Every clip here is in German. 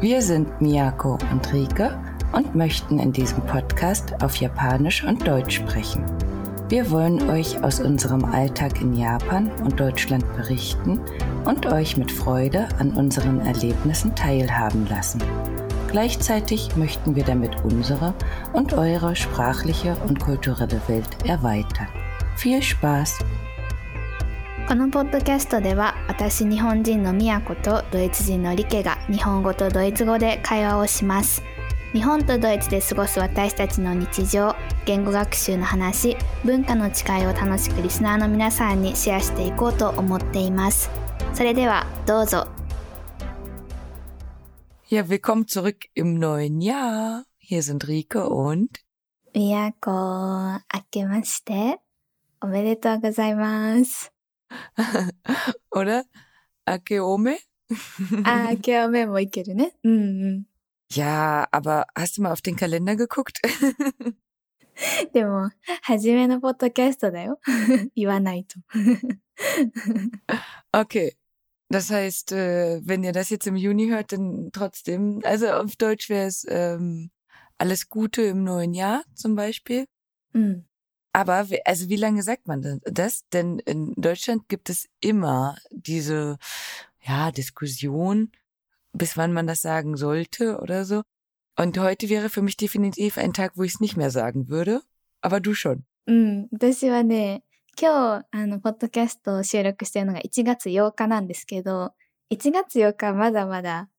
Wir sind Miyako und Rike und möchten in diesem Podcast auf Japanisch und Deutsch sprechen. Wir wollen euch aus unserem Alltag in Japan und Deutschland berichten und euch mit Freude an unseren Erlebnissen teilhaben lassen. Gleichzeitig möchten wir damit unsere und eure sprachliche und kulturelle Welt erweitern. Viel Spaß! このポッドキャストでは私日本人のみやことドイツ人のリケが日本語とドイツ語で会話をします。日本とドイツで過ごす私たちの日常言語学習の話文化の違いを楽しくリスナーの皆さんにシェアしていこうと思っています。それではどうぞ。Ja, willkommen zurück im neuen Jahr. Hier sind Rike und みやこ明けましておめでとうございます oder Akeome? あ明けおめもいけるねうんうん Ja, aber hast du mal auf den Kalender geguckt? でも初めのポッドキャストだよ言わないと Okay. Das heißt, äh, wenn ihr das jetzt im Juni hört, dann trotzdem, also auf Deutsch wäre es ähm, alles Gute im neuen Jahr zum Beispiel. うん。 Aber we- also wie lange sagt man denn das? Denn in Deutschland gibt es immer diese ja Diskussion, bis wann man das sagen sollte oder so. Und heute wäre für mich definitiv ein Tag, wo ich es nicht mehr sagen würde. Aber du schon. うん、私はね、今日、あの、ポッドキャストを収録してるのが1月8日なんですけど、1月8日はまだまだ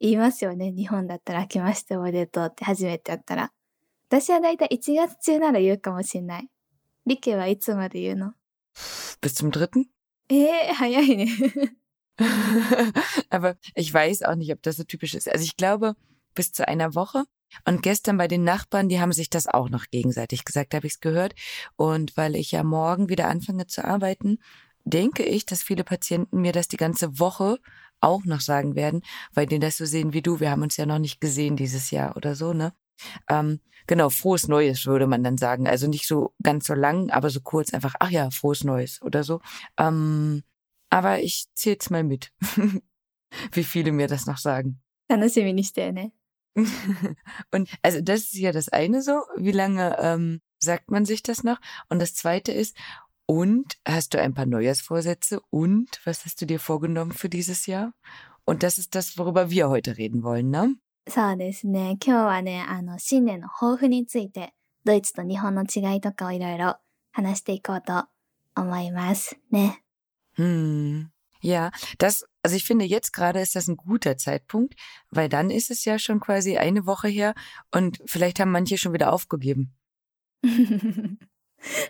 言いますよね。日本だったら明けましておめでとうって初めてやったら。私はだいたい1月中なら言うかもしんない。 リケはいつまで言うの Bis zum dritten? えー、早いね。 Aber ich weiß auch nicht, ob das so typisch ist. Also ich glaube, bis zu einer Woche. Und gestern bei den Nachbarn, die haben sich das auch noch gegenseitig gesagt, habe ich es gehört. Und weil ich ja morgen wieder anfange zu arbeiten, denke ich, dass viele Patienten mir das die ganze Woche auch noch sagen werden, weil die das so sehen wie du. Wir haben uns ja noch nicht gesehen dieses Jahr oder so, ne? Ähm, genau, frohes Neues würde man dann sagen. Also nicht so ganz so lang, aber so kurz einfach, ach ja, frohes Neues oder so. Ähm, aber ich zähle es mal mit, wie viele mir das noch sagen. Dann ist irgendwie nicht der, ne? Und also das ist ja das eine so, wie lange ähm, sagt man sich das noch? Und das zweite ist, und hast du ein paar Neujahrsvorsätze? Und was hast du dir vorgenommen für dieses Jahr? Und das ist das, worüber wir heute reden wollen, ne? そうですね。今日はね、あの、新年の抱負について、ドイツと日本の違いとかをいろいろ話していこうと思いますね。Hm. Ja, das, also ich finde jetzt gerade ist das ein guter Zeitpunkt, weil dann ist es ja schon quasi eine Woche her und vielleicht haben manche schon wieder aufgegeben.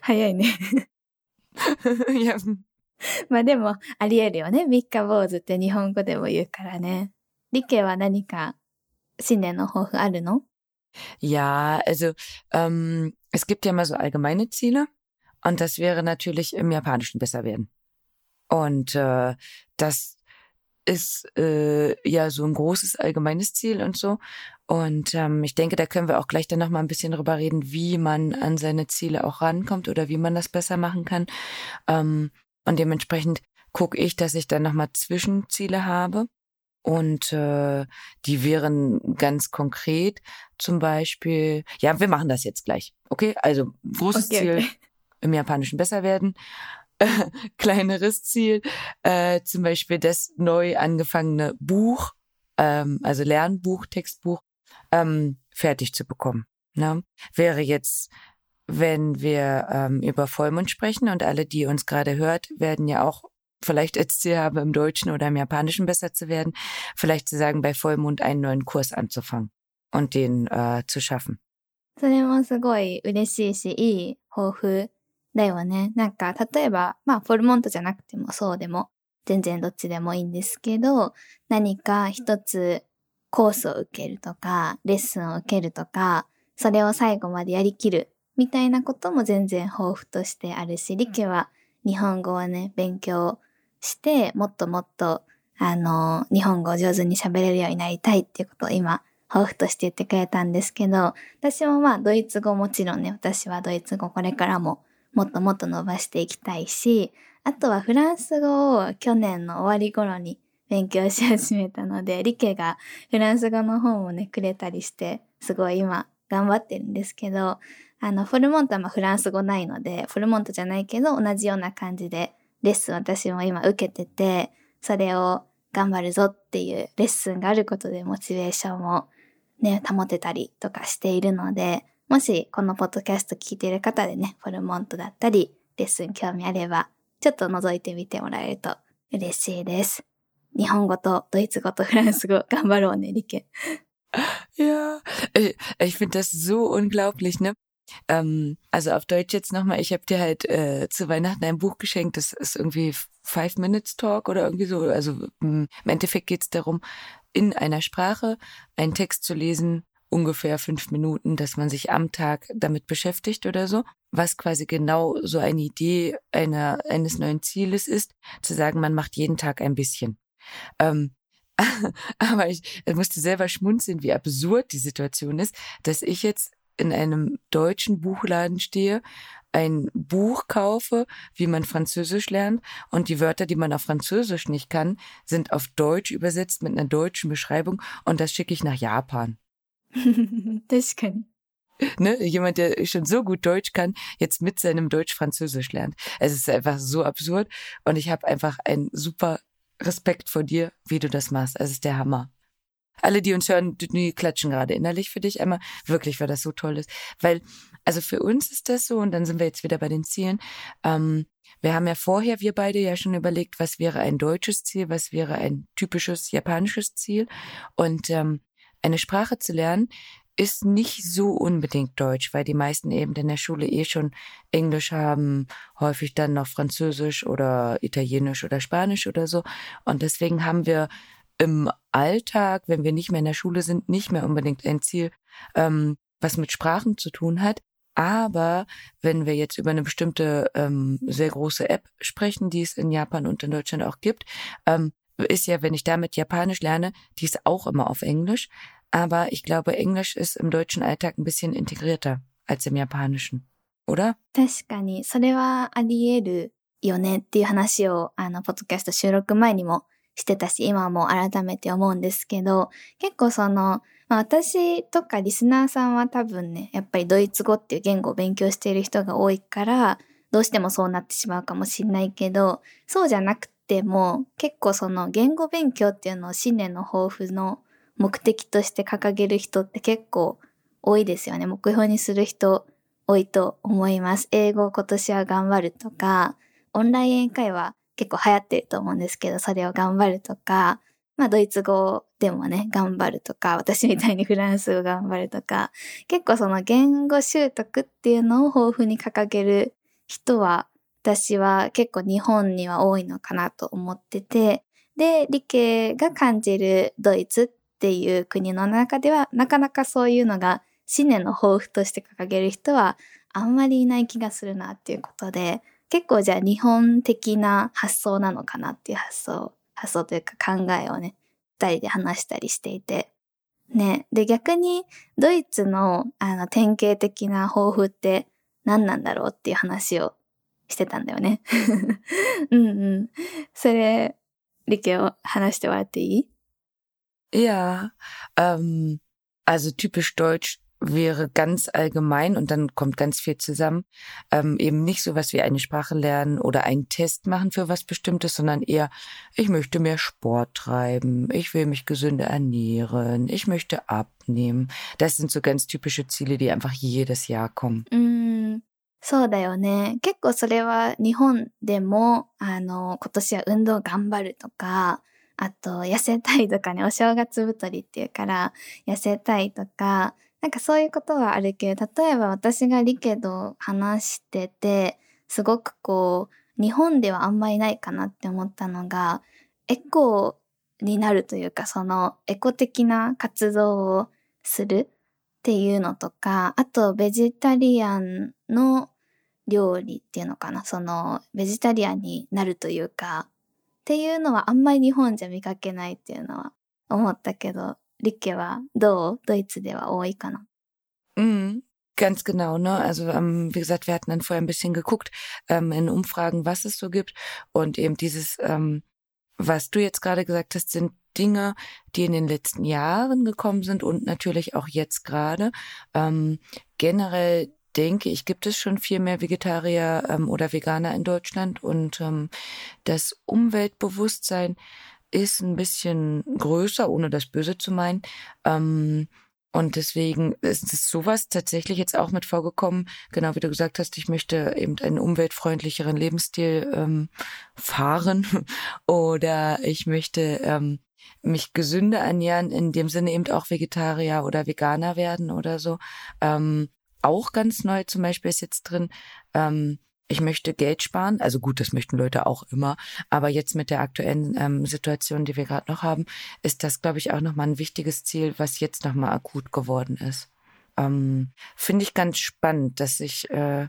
早いね。ja, まあでも、あり得るよね。三日坊主って日本語でも言うからね。リケは何か sind denn noch alle, ne? Ja, also ähm, es gibt ja immer so allgemeine Ziele und das wäre natürlich im Japanischen besser werden. Und äh, das ist äh, ja so ein großes allgemeines Ziel und so. Und ähm, ich denke, da können wir auch gleich dann nochmal ein bisschen drüber reden, wie man an seine Ziele auch rankommt oder wie man das besser machen kann. Ähm, und dementsprechend gucke ich, dass ich dann nochmal Zwischenziele habe. Und äh, die wären ganz konkret zum Beispiel, ja, wir machen das jetzt gleich. Okay, also großes Okay, Ziel okay. im Japanischen besser werden. Kleineres Ziel, äh, zum Beispiel das neu angefangene Buch, ähm, also Lernbuch, Textbuch, ähm, fertig zu bekommen. Ne? Wäre jetzt, wenn wir ähm, über Vollmond sprechen und alle, die uns gerade hört, werden ja auch vielleicht als Ziel habe, im Deutschen oder im Japanischen besser zu werden, vielleicht zu sagen, bei Vollmond einen neuen Kurs anzufangen und den äh, zu schaffen. それもすごい嬉しいし、いい抱負だよね。なんか、例えば、まあ、フォルモントじゃなくてもそうでも、全然どっちでもいいんですけど、何か一つコースを受けるとか、レッスンを受けるとか、それを最後までやりきるみたいなことも全然抱負としてあるし、リキは日本語をね、勉強して、もっともっと、あの、日本語を上手に喋れるようになりたいっていうことを今、抱負として言ってくれたんですけど、私もまあドイツ語もちろんね、私はドイツ語これからももっともっと伸ばしていきたいし、あとはフランス語を去年の終わり頃に勉強し始めたので、リケがフランス語の本をね、くれたりして、すごい今頑張ってるんですけど、あの、フォルモントはまあフランス語ないので、フォルモントじゃないけど、同じような感じでレッスン私も今受けてて、それを頑張るぞっていうレッスンがあることでモチベーションをね、保てたりとかしているので、もしこのポッドキャスト聞いている方でね、フォルモントだったり、レッスン興味あれば、ちょっと覗いてみてもらえると嬉しいです。日本語とドイツ語とフランス語頑張ろうね、リケ。Ja, ich finde das so unglaublich, ne? Ähm, also auf Deutsch jetzt nochmal, ich habe dir halt äh, zu Weihnachten ein Buch geschenkt, das ist irgendwie Five Minutes Talk oder irgendwie so. Also hm, im Endeffekt geht es darum, in einer Sprache einen Text zu lesen, ungefähr fünf Minuten, dass man sich am Tag damit beschäftigt oder so, was quasi genau so eine Idee einer, eines neuen Zieles ist, zu sagen, man macht jeden Tag ein bisschen. Ähm, aber ich, ich musste selber schmunzeln, wie absurd die Situation ist, dass ich jetzt in einem deutschen Buchladen stehe, ein Buch kaufe, wie man Französisch lernt und die Wörter, die man auf Französisch nicht kann, sind auf Deutsch übersetzt mit einer deutschen Beschreibung und das schicke ich nach Japan. das kann Ne, jemand, der schon so gut Deutsch kann, jetzt mit seinem Deutsch Französisch lernt. Es ist einfach so absurd und ich habe einfach einen super Respekt vor dir, wie du das machst. Es ist der Hammer. Alle, die uns hören, die klatschen gerade innerlich für dich einmal. Wirklich, weil das so toll ist. Weil, also für uns ist das so, und dann sind wir jetzt wieder bei den Zielen. Ähm, wir haben ja vorher, wir beide ja schon überlegt, was wäre ein deutsches Ziel, was wäre ein typisches japanisches Ziel. Und ähm, eine Sprache zu lernen, ist nicht so unbedingt Deutsch, weil die meisten eben in der Schule eh schon Englisch haben, häufig dann noch Französisch oder Italienisch oder Spanisch oder so. Und deswegen haben wir im Alltag, wenn wir nicht mehr in der Schule sind, nicht mehr unbedingt ein Ziel, ähm, was mit Sprachen zu tun hat. Aber wenn wir jetzt über eine bestimmte ähm, sehr große App sprechen, die es in Japan und in Deutschland auch gibt, ähm, ist ja, wenn ich damit Japanisch lerne, die ist auch immer auf Englisch. Aber ich glaube, Englisch ist im deutschen Alltag ein bisschen integrierter als im Japanischen, oder? 確かに、それはあり得るよねっていう話を、あの、ポッドキャスト収録前にも してたし、今も改めて思うんですけど、結構その、まあ、私とかリスナーさんは多分ね、やっぱりドイツ語っていう言語を勉強している人が多いから、どうしてもそうなってしまうかもしんないけど、そうじゃなくても、結構その言語勉強っていうのを新年の抱負の目的として掲げる人って結構多いですよね。目標にする人多いと思います。英語を今年は頑張るとか、オンライン英会話結構流行ってると思うんですけど、それを頑張るとか、まあドイツ語でもね、頑張るとか、私みたいにフランス語頑張るとか、結構その言語習得っていうのを豊富に掲げる人は、私は結構日本には多いのかなと思ってて、で、理系が感じるドイツっていう国の中では、なかなかそういうのが新年の抱負として掲げる人はあんまりいない気がするなっていうことで、結構じゃあ日本的な発想なのかなっていう発想、発想というか考えをね、二人で話したりしていて。ね。で、逆にドイツのあの典型的な抱負って何なんだろうっていう話をしてたんだよね。うんうん。それ、リケを話してもらっていい？Ja, ähm, also typisch deutsch wäre ganz allgemein und dann kommt ganz viel zusammen. Ähm, eben nicht so was wie eine Sprache lernen oder einen Test machen für was Bestimmtes, sondern eher, ich möchte mehr Sport treiben, ich will mich gesünder ernähren, ich möchte abnehmen. Das sind so ganz typische Ziele, die einfach jedes Jahr kommen. Mm. そうだよね。結構それは日本でも、あの、今年は運動頑張るとか、あと、痩せたいとかね、お正月太りっていうから、痩せたいとか、 なんかそういうことはあるけど、例えば私がリケと話してて、すごくこう、日本ではあんまりないかなって思ったのが、エコになるというか、そのエコ的な活動をするっていうのとか、あとベジタリアンの料理っていうのかな、そのベジタリアンになるというか、っていうのはあんまり日本じゃ見かけないっていうのは思ったけど、Ricke war do, Deutsche war oi kana. Mhm. Ganz genau, ne? Also ähm, wie gesagt, wir hatten dann vorher ein bisschen geguckt ähm, in Umfragen, was es so gibt und eben dieses, ähm, was du jetzt gerade gesagt hast, sind Dinge, die in den letzten Jahren gekommen sind und natürlich auch jetzt gerade. Ähm, generell denke ich, gibt es schon viel mehr Vegetarier ähm, oder Veganer in Deutschland und ähm, das Umweltbewusstsein ist ein bisschen größer, ohne das Böse zu meinen. Ähm, und deswegen ist es sowas tatsächlich jetzt auch mit vorgekommen, genau wie du gesagt hast, ich möchte eben einen umweltfreundlicheren Lebensstil ähm, fahren oder ich möchte ähm, mich gesünder ernähren, in dem Sinne eben auch Vegetarier oder Veganer werden oder so. Ähm, auch ganz neu zum Beispiel ist jetzt drin, ähm, ich möchte Geld sparen. Also gut, das möchten Leute auch immer. Aber jetzt mit der aktuellen ähm, Situation, die wir gerade noch haben, ist das, glaube ich, auch nochmal ein wichtiges Ziel, was jetzt nochmal akut geworden ist. Ähm, Finde ich ganz spannend, dass sich äh,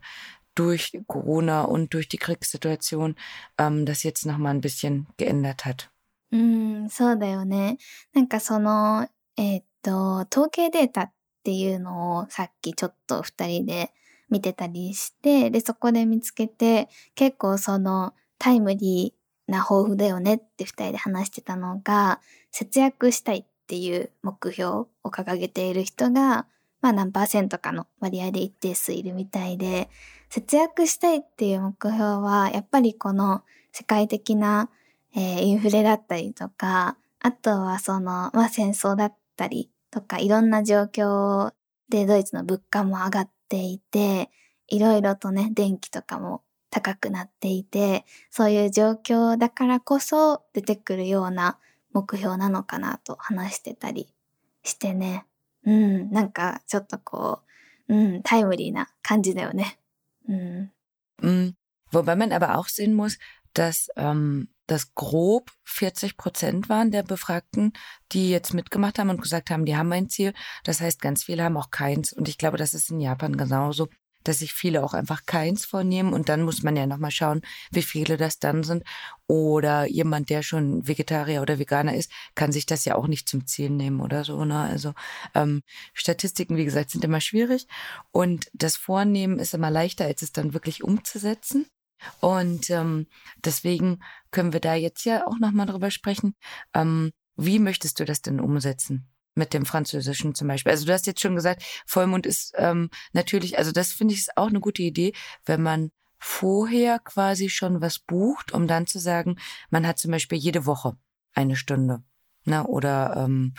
durch Corona und durch die Kriegssituation ähm, das jetzt nochmal ein bisschen geändert hat. うん、そうだよね。なんかその、えっ、と、統計データっていうのをさっきちょっと二人で 見てたりして、で、そこで見つけて、結構そのタイムリーな抱負だよねって二人で話してたのが、節約したいっていう目標を掲げている人が、まあ何パーセントかの割合で一定数いるみたいで、節約したいっていう目標は、やっぱりこの世界的な、えー、インフレだったりとか、あとはその、まあ戦争だったりとか、いろんな状況でドイツの物価も上がっていて、いろいろとね、電気とかも高くなっていて、そういう状況だからこそ出てくるような目標なのかなと話してたりしてね。うん、なんかちょっとこう、うん、タイムリーな感じだよね。うん。うん。Wobei man aber auch sehen muss, dass ähm, das grob 40 Prozent waren der Befragten, die jetzt mitgemacht haben und gesagt haben, die haben ein Ziel. Das heißt, ganz viele haben auch keins. Und ich glaube, das ist in Japan genauso, dass sich viele auch einfach keins vornehmen. Und dann muss man ja nochmal schauen, wie viele das dann sind. Oder jemand, der schon Vegetarier oder Veganer ist, kann sich das ja auch nicht zum Ziel nehmen oder so. Ne? Also ähm, Statistiken, wie gesagt, sind immer schwierig. Und das Vornehmen ist immer leichter, als es dann wirklich umzusetzen. Und ähm, deswegen können wir da jetzt ja auch nochmal drüber sprechen. Ähm, wie möchtest du das denn umsetzen? Mit dem Französischen zum Beispiel. Also du hast jetzt schon gesagt, Vollmond ist ähm, natürlich, also das finde ich ist auch eine gute Idee, wenn man vorher quasi schon was bucht, um dann zu sagen, man hat zum Beispiel jede Woche eine Stunde. Ne? Oder ähm,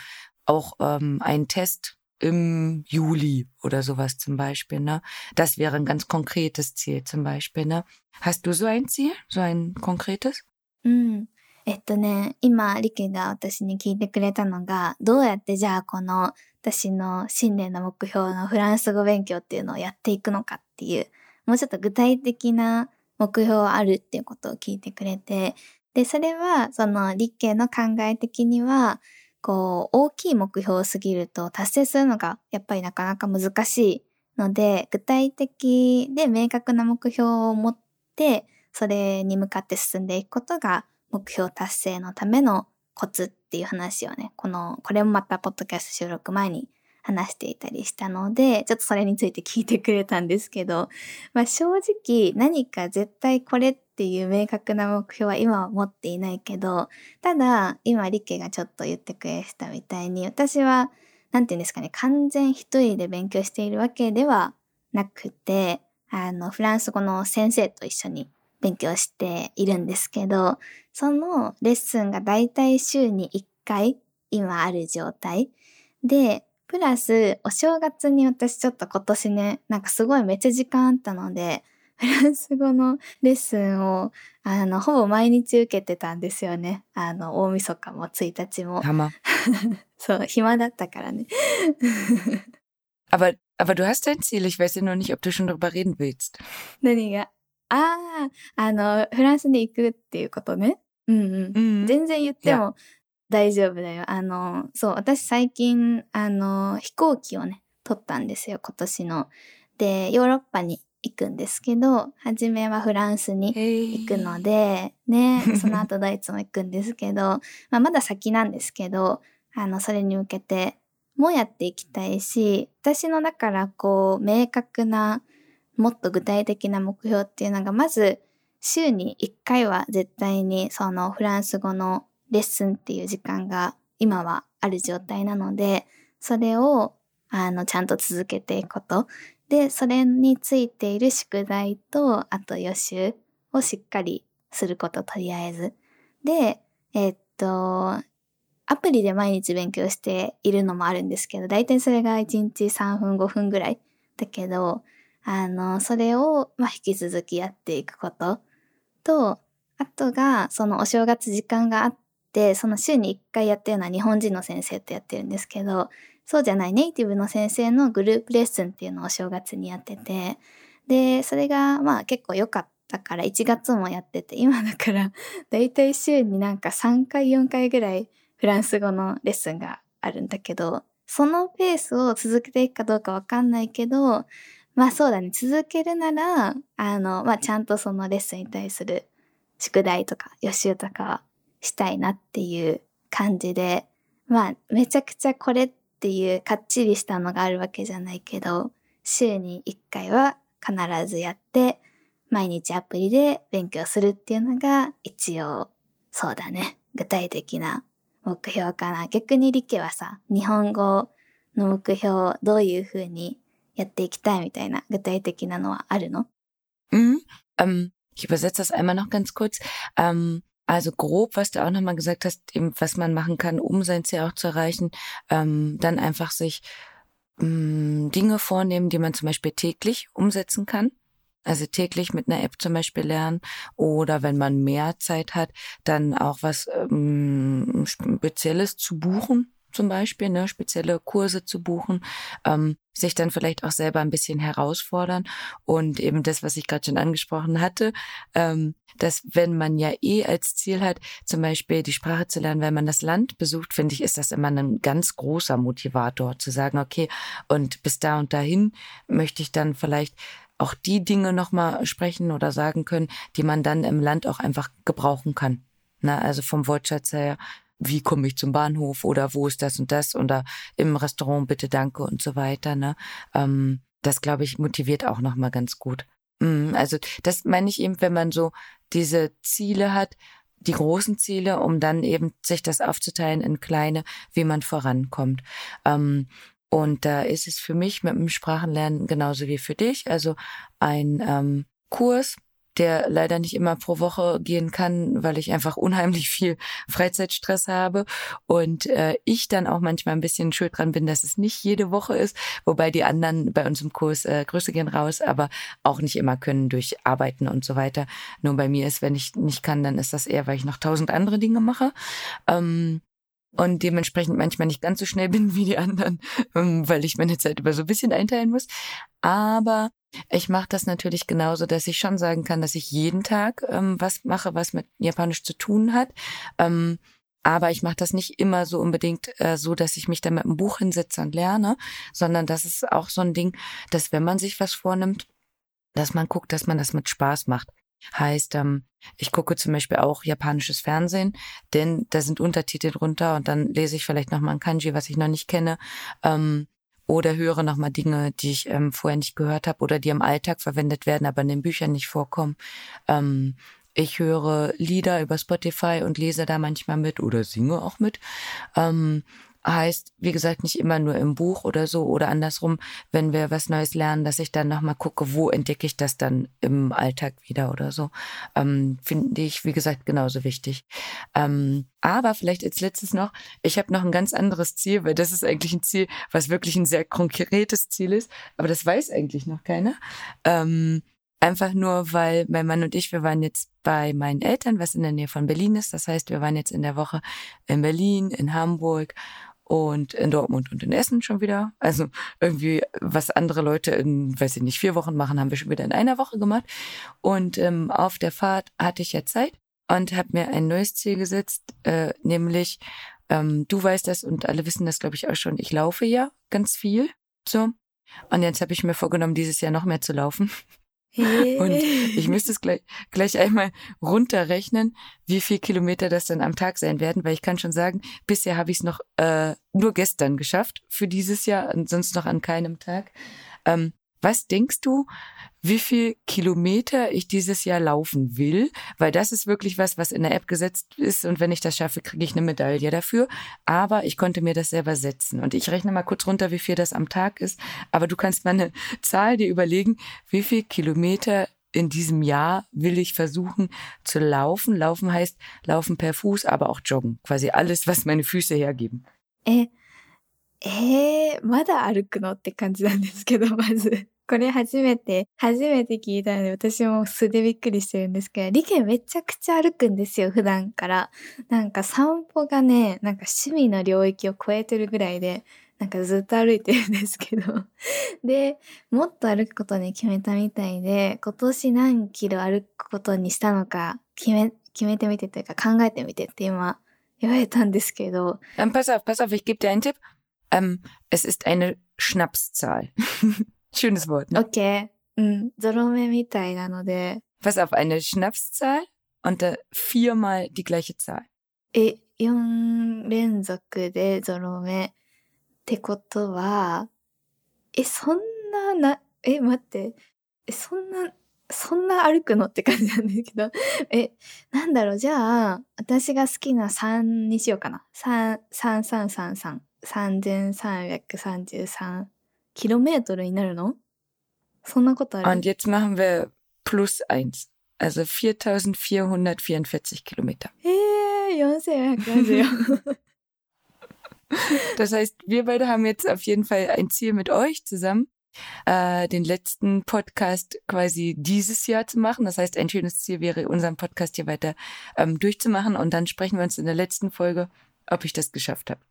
auch ähm, einen Test im Juli oder sowas zum Beispiel, ne? Das wäre ein ganz konkretes Ziel zum Beispiel, ne? Hast du so ein Ziel? So ein konkretes? うん。えっとね、今、リケが私に聞いてくれたのが、どうやってじゃあこの私の新年の目標のフランス語勉強っていうのをやっていくのかっていう、もうちょっと具体的な目標あるっていうことを聞いてくれて、で、それは、その、リケの考え的には、こう、大きい目標すぎると達成するのがやっぱりなかなか難しいので、具体的で明確な目標を持って、それに向かって進んでいくことが目標達成のためのコツっていう話をね、この、これもまたポッドキャスト収録前に話していたりしたので、ちょっとそれについて聞いてくれたんですけど、まあ正直何か絶対これっていう明確な目標は今は持っていないけど、ただ今リケがちょっと言ってくれてたみたいに、私はなんて言うんですかね、完全一人で勉強しているわけではなくて、あの、フランス語の先生と一緒に勉強しているんですけど、そのレッスンがだいたい週に1回今ある状態。で、プラス、お正月に私ちょっと今年ね、なんかすごいめっちゃ時間あったので、フランス語のレッスンを、あの、ほぼ毎日受けてたんですよね。あの、大晦日も1日も。そう、暇だったからね。aber, aber du hast dein Ziel. Ich weiß ja nicht, ob du schon darüber reden willst. 何が？ああ、あの、フランスに行くっていうことね。うんうん。うん、全然言っても大丈夫だよ。あの、そう、私最近、あの、飛行機をね、取ったんですよ、今年の。で、ヨーロッパに行くんですけど、初めはフランスに行くので、ね、その後ドイツも行くんですけど、まあ、まだ先なんですけど、あの、それに向けてもやっていきたいし、私のだからこう、明確な、もっと具体的な目標っていうのが、まず、週に1回は絶対にそのフランス語のレッスンっていう時間が今はある状態なので、それをあのちゃんと続けていくこと。で、それについている宿題と、あと予習をしっかりすること、とりあえず。で、えっと、アプリで毎日勉強しているのもあるんですけど、だいたいそれが1日3分5分ぐらいだけど、あの、それを、まあ、引き続きやっていくことと、あとが、そのお正月時間があって、その週に1回やってるのは日本人の先生とやってるんですけど、そうじゃないネイティブの先生のグループレッスンっていうのをお正月にやってて、で、それがまあ結構良かったから1月もやってて、今だからだいたい週になんか3回4回ぐらいフランス語のレッスンがあるんだけど、そのペースを続けていくかどうかわかんないけど、まあそうだね、続けるなら、あの、まあちゃんとそのレッスンに対する宿題とか予習とかしたいなっていう感じで、まあめちゃくちゃこれってていうかっちりしたのがあるわけじゃないけど、週に1回は必ずやって、毎日アプリで勉強するっていうのが一応、そうだね、具体的な目標かな。逆にリケはさ、日本語の目標をどういうふうにやっていきたいみたいな具体的なのはあるの？Mhm. Ähm, ich übersetze das einmal noch ganz kurz. Ähm, also grob, was du auch nochmal gesagt hast, eben, was man machen kann, um sein Ziel auch zu erreichen, ähm, dann einfach sich ähm, Dinge vornehmen, die man zum Beispiel täglich umsetzen kann. Also täglich mit einer App zum Beispiel lernen oder wenn man mehr Zeit hat, dann auch was ähm, Spezielles zu buchen, zum Beispiel, ne, spezielle Kurse zu buchen, ähm, sich dann vielleicht auch selber ein bisschen herausfordern und eben das, was ich gerade schon angesprochen hatte, ähm, dass wenn man ja eh als Ziel hat, zum Beispiel die Sprache zu lernen, wenn man das Land besucht, finde ich, ist das immer ein ganz großer Motivator zu sagen, okay, und bis da und dahin möchte ich dann vielleicht auch die Dinge nochmal sprechen oder sagen können, die man dann im Land auch einfach gebrauchen kann. Na, also vom Wortschatz her wie komme ich zum Bahnhof oder wo ist das und das oder im Restaurant bitte danke und so weiter. Ne? Ähm, das, glaube ich, motiviert auch nochmal ganz gut. Mm, also das meine ich eben, wenn man so diese Ziele hat, die großen Ziele, um dann eben sich das aufzuteilen in kleine, wie man vorankommt. Ähm, und da ist es für mich mit dem Sprachenlernen genauso wie für dich. Also ein ähm, Kurs, der leider nicht immer pro Woche gehen kann, weil ich einfach unheimlich viel Freizeitstress habe und äh, ich dann auch manchmal ein bisschen schuld dran bin, dass es nicht jede Woche ist, wobei die anderen bei uns im Kurs äh, Grüße gehen raus, aber auch nicht immer können durch Arbeiten und so weiter. Nur bei mir ist, wenn ich nicht kann, dann ist das eher, weil ich noch tausend andere Dinge mache. Ähm, und dementsprechend manchmal nicht ganz so schnell bin wie die anderen, ähm, weil ich meine Zeit über so ein bisschen einteilen muss. Aber ich mache das natürlich genauso, dass ich schon sagen kann, dass ich jeden Tag ähm, was mache, was mit Japanisch zu tun hat. Ähm, aber ich mache das nicht immer so unbedingt äh, so, dass ich mich da mit einem Buch hinsetze und lerne, sondern das ist auch so ein Ding, dass wenn man sich was vornimmt, dass man guckt, dass man das mit Spaß macht. Heißt, ähm, ich gucke zum Beispiel auch japanisches Fernsehen, denn da sind Untertitel drunter und dann lese ich vielleicht nochmal ein Kanji, was ich noch nicht kenne. Ähm, oder höre nochmal Dinge, die ich ähm, vorher nicht gehört habe oder die im Alltag verwendet werden, aber in den Büchern nicht vorkommen. Ähm, ich höre Lieder über Spotify und lese da manchmal mit oder singe auch mit. Ähm, heißt, wie gesagt, nicht immer nur im Buch oder so oder andersrum, wenn wir was Neues lernen, dass ich dann nochmal gucke, wo entdecke ich das dann im Alltag wieder oder so. Ähm, Finde ich, wie gesagt, genauso wichtig. Ähm, aber vielleicht als letztes noch, ich habe noch ein ganz anderes Ziel, weil das ist eigentlich ein Ziel, was wirklich ein sehr konkretes Ziel ist, aber das weiß eigentlich noch keiner. Ähm, Einfach nur, weil mein Mann und ich, wir waren jetzt bei meinen Eltern, was in der Nähe von Berlin ist. Das heißt, wir waren jetzt in der Woche in Berlin, in Hamburg und in Dortmund und in Essen schon wieder. Also irgendwie, was andere Leute in, weiß ich nicht, vier Wochen machen, haben wir schon wieder in einer Woche gemacht. Und ähm, auf der Fahrt hatte ich ja Zeit und habe mir ein neues Ziel gesetzt, äh, nämlich, ähm, du weißt das und alle wissen das, glaube ich, auch schon, ich laufe ja ganz viel. So. Und jetzt habe ich mir vorgenommen, dieses Jahr noch mehr zu laufen. Und ich müsste es gleich, gleich einmal runterrechnen, wie viel Kilometer das dann am Tag sein werden, weil ich kann schon sagen, bisher habe ich es noch äh, nur gestern geschafft für dieses Jahr und sonst noch an keinem Tag. Ähm, Was denkst du, wie viel Kilometer ich dieses Jahr laufen will? Weil das ist wirklich was, was in der App gesetzt ist. Und wenn ich das schaffe, kriege ich eine Medaille dafür. Aber ich konnte mir das selber setzen. Und ich rechne mal kurz runter, wie viel das am Tag ist. Aber du kannst mal eine Zahl dir überlegen, wie viel Kilometer in diesem Jahr will ich versuchen zu laufen. Laufen heißt laufen per Fuß, aber auch joggen. Quasi alles, was meine Füße hergeben. え、えー、まだ歩くのって感じなんですけど、まず。 これ初めて、初めて聞いたので、私も素でびっくりしてるんですけど、リケめちゃくちゃ歩くんですよ、普段から。なんか散歩がね、なんか趣味の領域を超えてるぐらいで、なんかずっと歩いてるんですけど。で、もっと歩くことに決めたみたいで、今年何キロ歩くことにしたのか決め、決めてみてというか考えてみてって今言われたんですけど。Um, pass auf, pass auf, ich gebe dir einen Tipp. Um, es ist eine Schnapszahl. Schönes Wort. Ne? Okay. うん、ゾロ目みたいなので。Pass auf, eine Schnapszahl und uh, viermal die gleiche Zahl. え、4連続でゾロ目ってことは、え、そんなな、え、待って、え、そんな、そんな歩くの？って感じなんですけど、え、なんだろう、じゃあ、私が好きな3にしようかな。3、3、3、3、3。3333 キロメートルになるのそんなことある Und jetzt machen wir plus eins. Also 4444 Kilometer. えー、4444. Das heißt, wir beide haben jetzt auf jeden Fall ein Ziel mit euch zusammen, äh, den letzten Podcast quasi dieses Jahr zu machen. Das heißt, ein schönes Ziel wäre, unseren Podcast hier weiter ähm, durchzumachen. Und dann sprechen wir uns in der letzten Folge, ob ich das geschafft habe.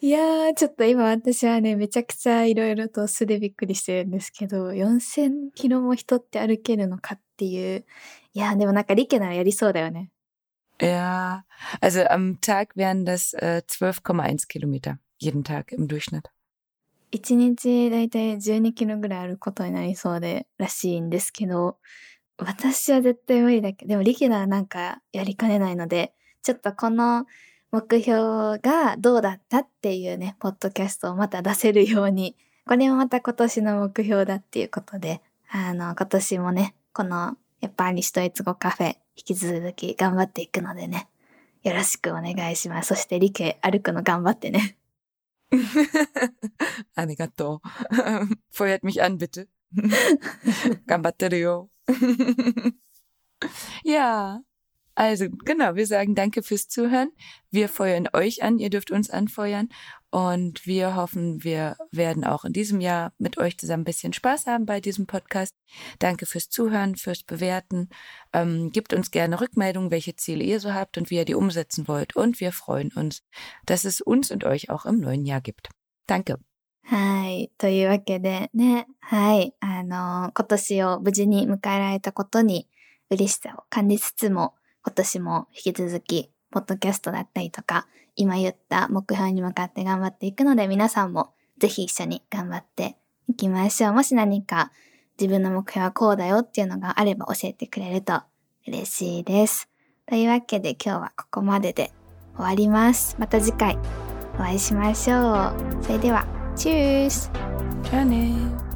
いやー、ちょっと今私はね、めちゃくちゃいろいろと素でびっくりしてるんですけど、4000キロも人って歩けるのかっていう。いやー、でもなんかリケならやりそうだよね。Ja, also am Tag wären das äh, 12,1 Kilometer jeden Tag im Durchschnitt. 1日だいたい12キロぐらいあることになりそうで、らしいんですけど、私は絶対無理だけど、でもリケならなんかやりかねないので、ちょっとこの目標がどうだったっていうね、ポッドキャストをまた出せるように、これもまた今年の目標だっていうことで、あの、今年もね、この、やっぱりドイツ語カフェ、引き続き頑張っていくのでね、よろしくお願いします。そしてリケ歩くの頑張ってね。ありがとう。Feuert mich an, bitte. 頑張ってるよ。ja. Also genau, wir sagen danke fürs Zuhören. Wir feuern euch an, ihr dürft uns anfeuern. Und wir hoffen, wir werden auch in diesem Jahr mit euch zusammen ein bisschen Spaß haben bei diesem Podcast. Danke fürs Zuhören, fürs Bewerten. Ähm, gebt uns gerne Rückmeldungen, welche Ziele ihr so habt und wie ihr die umsetzen wollt. Und wir freuen uns, dass es uns und euch auch im neuen Jahr gibt. Danke. はい。というわけでね、はい。あの、今年を無事に迎えられたことに嬉しさを感じつつも、 今年も引き続き、ポッドキャストだったりとか、今言った目標に向かって頑張っていくので、皆さんもぜひ一緒に頑張っていきましょう。もし何か自分の目標はこうだよっていうのがあれば教えてくれると嬉しいです。というわけで今日はここまでで終わります。また次回お会いしましょう。それでは、チュースじゃあね